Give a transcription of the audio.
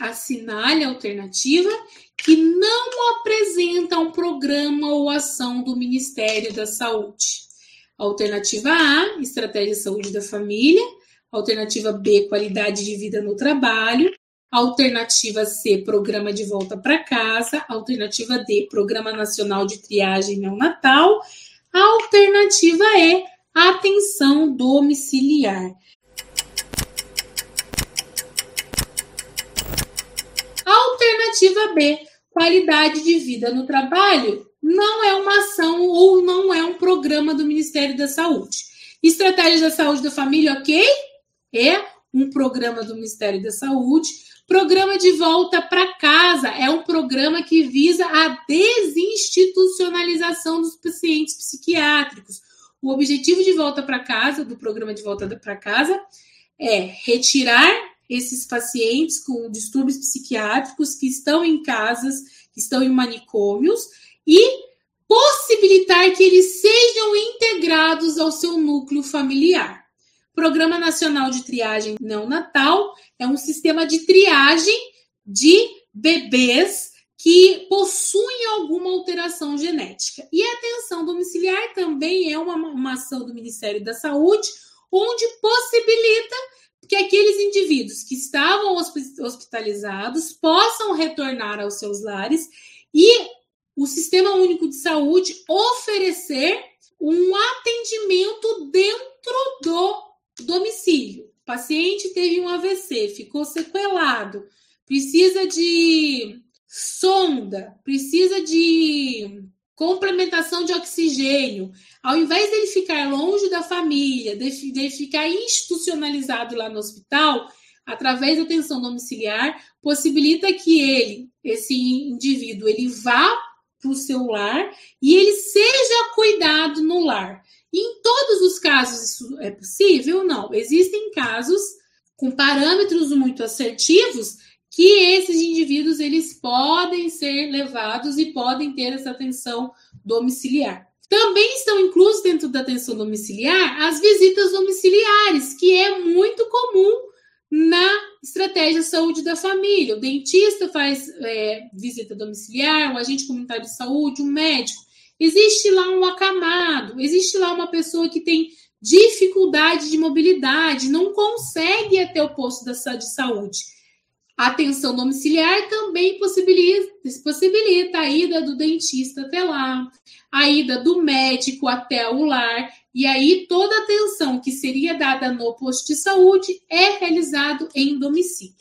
Assinale a alternativa que não apresenta um programa ou ação do Ministério da Saúde. Alternativa A, estratégia de saúde da família. Alternativa B, qualidade de vida no trabalho. Alternativa C, programa de volta para casa. Alternativa D, programa nacional de triagem neonatal. Alternativa E, atenção domiciliar. Alternativa B, qualidade de vida no trabalho não é uma ação ou não é um programa do Ministério da Saúde. Estratégia da Saúde da Família, ok? É um programa do Ministério da Saúde. Programa de volta para casa é um programa que visa a desinstitucionalização dos pacientes psiquiátricos. O objetivo de volta para casa, do programa de volta para casa, é retirar esses pacientes com distúrbios psiquiátricos que estão em casas, que estão em manicômios, e possibilitar que eles sejam integrados ao seu núcleo familiar. Programa Nacional de Triagem Neonatal é um sistema de triagem de bebês que possuem alguma alteração genética. E a atenção domiciliar também é uma, uma ação do Ministério da Saúde, onde possibilita que aqueles indivíduos que estavam hospitalizados possam retornar aos seus lares e o Sistema Único de Saúde oferecer um atendimento dentro do domicílio. O paciente teve um AVC, ficou sequelado, precisa de sonda, precisa de complementação de oxigênio. Ao invés dele ficar longe da família, de, ficar institucionalizado lá no hospital, através da atenção domiciliar, possibilita que ele, esse indivíduo, ele vá para o seu lar e ele seja cuidado no lar. E em todos os casos isso é possível? Não. Existem casos com parâmetros muito assertivos que esses indivíduos eles podem ser levados e podem ter essa atenção domiciliar. Também estão inclusos dentro da atenção domiciliar as visitas domiciliares, que é muito comum na estratégia saúde da família. O dentista faz é, visita domiciliar, o agente comunitário de saúde, o médico. Existe lá um acamado, existe lá uma pessoa que tem dificuldade de mobilidade, não consegue ir até o posto da, de saúde. A atenção domiciliar também possibilita, possibilita a ida do dentista até lá, a ida do médico até o lar e aí toda a atenção que seria dada no posto de saúde é realizado em domicílio.